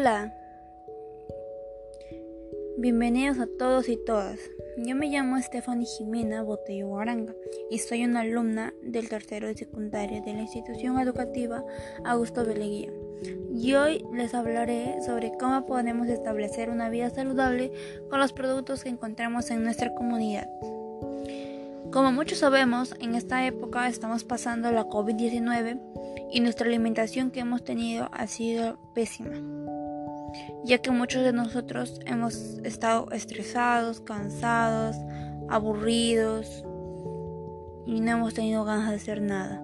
Hola, bienvenidos a todos y todas. Yo me llamo Stephanie Jimena Botello Guaranga y soy una alumna del tercero de secundaria de la institución educativa Augusto Beleguía. Y hoy les hablaré sobre cómo podemos establecer una vida saludable con los productos que encontramos en nuestra comunidad. Como muchos sabemos, en esta época estamos pasando la COVID-19 y nuestra alimentación que hemos tenido ha sido pésima, ya que muchos de nosotros hemos estado estresados, cansados, aburridos y no hemos tenido ganas de hacer nada.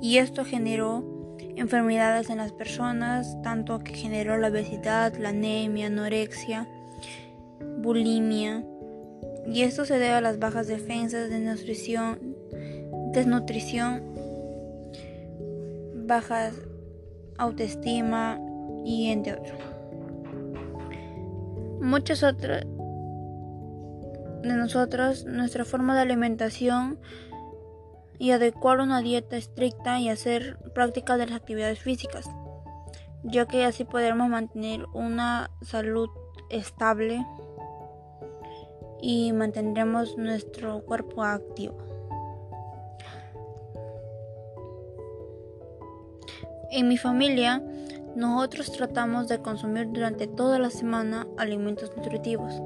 Y esto generó enfermedades en las personas, tanto que generó la obesidad, la anemia, anorexia, bulimia, y esto se debe a las bajas defensas, desnutrición, desnutrición bajas autoestima y entre otros. Muchos otros de nosotros, nuestra forma de alimentación y adecuar una dieta estricta y hacer práctica de las actividades físicas, ya que así podremos mantener una salud estable y mantendremos nuestro cuerpo activo. En mi familia, nosotros tratamos de consumir durante toda la semana alimentos nutritivos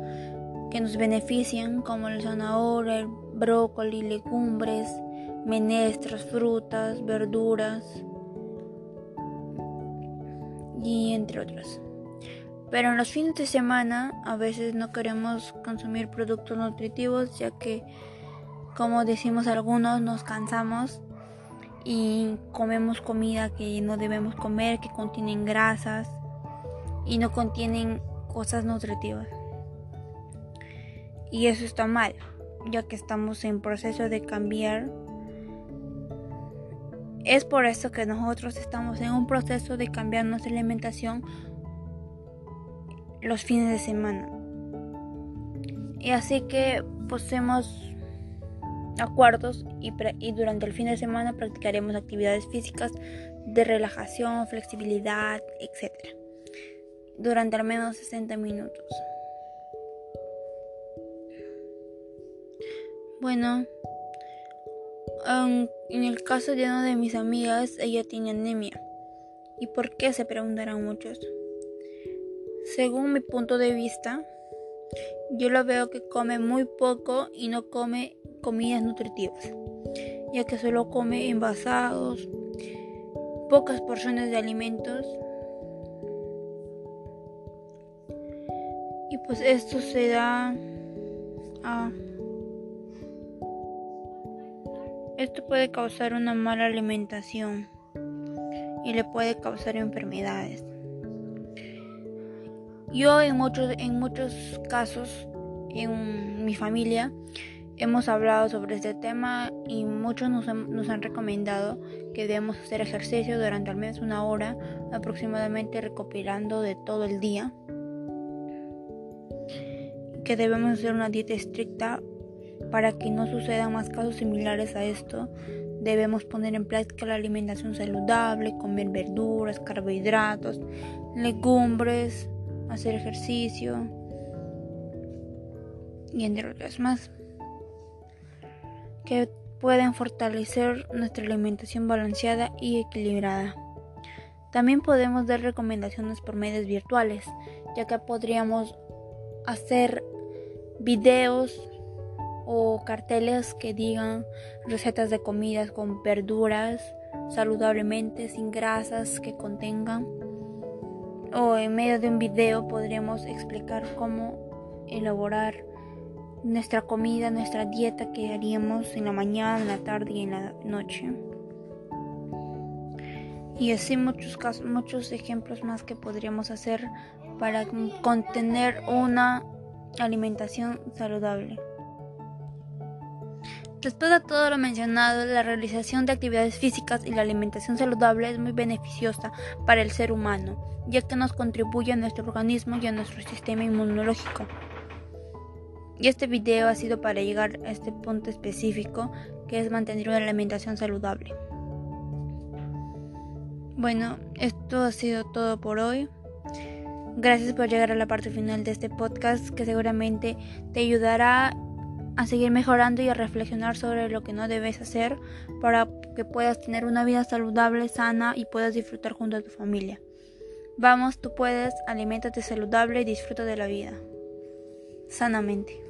que nos benefician como el zanahoria, el brócoli, legumbres, menestras, frutas, verduras y entre otras. Pero en los fines de semana a veces no queremos consumir productos nutritivos ya que, como decimos algunos, nos cansamos y comemos comida que no debemos comer, que contienen grasas y no contienen cosas nutritivas. Y eso está mal, ya que estamos en proceso de cambiar. Es por eso que nosotros estamos en un proceso de cambiar nuestra alimentación los fines de semana. Y así que posemos acuerdos y, y, durante el fin de semana practicaremos actividades físicas de relajación, flexibilidad, etc. Durante al menos 60 minutos. Bueno, en el caso de una de mis amigas, ella tiene anemia. ¿Y por qué? Se preguntarán muchos. Según mi punto de vista, yo lo veo que come muy poco y no come comidas nutritivas, ya que solo come envasados, pocas porciones de alimentos. Y pues esto se da a... Esto puede causar una mala alimentación y le puede causar enfermedades. Yo en muchos, en muchos casos, en mi familia, hemos hablado sobre este tema y muchos nos, nos, han recomendado que debemos hacer ejercicio durante al menos una hora aproximadamente recopilando de todo el día. Que debemos hacer una dieta estricta para que no sucedan más casos similares a esto. Debemos poner en práctica la alimentación saludable, comer verduras, carbohidratos, legumbres, hacer ejercicio y entre otras más que pueden fortalecer nuestra alimentación balanceada y equilibrada. También podemos dar recomendaciones por medios virtuales, ya que podríamos hacer videos o carteles que digan recetas de comidas con verduras saludablemente, sin grasas que contengan o en medio de un video podríamos explicar cómo elaborar nuestra comida, nuestra dieta que haríamos en la mañana, en la tarde y en la noche. Y así muchos casos, muchos ejemplos más que podríamos hacer para contener una alimentación saludable. Después de todo lo mencionado, la realización de actividades físicas y la alimentación saludable es muy beneficiosa para el ser humano, ya que nos contribuye a nuestro organismo y a nuestro sistema inmunológico. Y este video ha sido para llegar a este punto específico, que es mantener una alimentación saludable. Bueno, esto ha sido todo por hoy. Gracias por llegar a la parte final de este podcast que seguramente te ayudará a seguir mejorando y a reflexionar sobre lo que no debes hacer para que puedas tener una vida saludable, sana y puedas disfrutar junto a tu familia. Vamos, tú puedes, aliméntate saludable y disfruta de la vida sanamente.